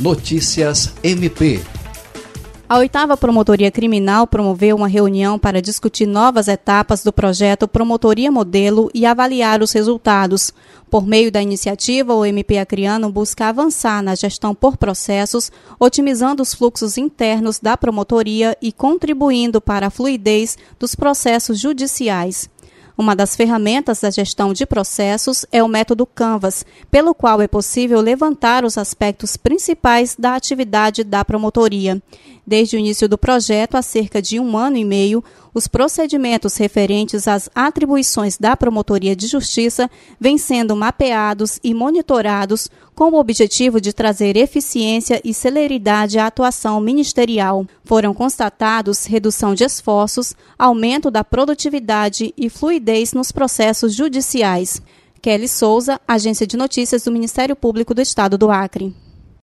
Notícias MP. A oitava Promotoria Criminal promoveu uma reunião para discutir novas etapas do projeto Promotoria Modelo e avaliar os resultados. Por meio da iniciativa, o MP Acriano busca avançar na gestão por processos, otimizando os fluxos internos da promotoria e contribuindo para a fluidez dos processos judiciais. Uma das ferramentas da gestão de processos é o método Canvas, pelo qual é possível levantar os aspectos principais da atividade da promotoria. Desde o início do projeto, há cerca de um ano e meio, os procedimentos referentes às atribuições da Promotoria de Justiça vêm sendo mapeados e monitorados com o objetivo de trazer eficiência e celeridade à atuação ministerial. Foram constatados redução de esforços, aumento da produtividade e fluidez nos processos judiciais. Kelly Souza, Agência de Notícias do Ministério Público do Estado do Acre.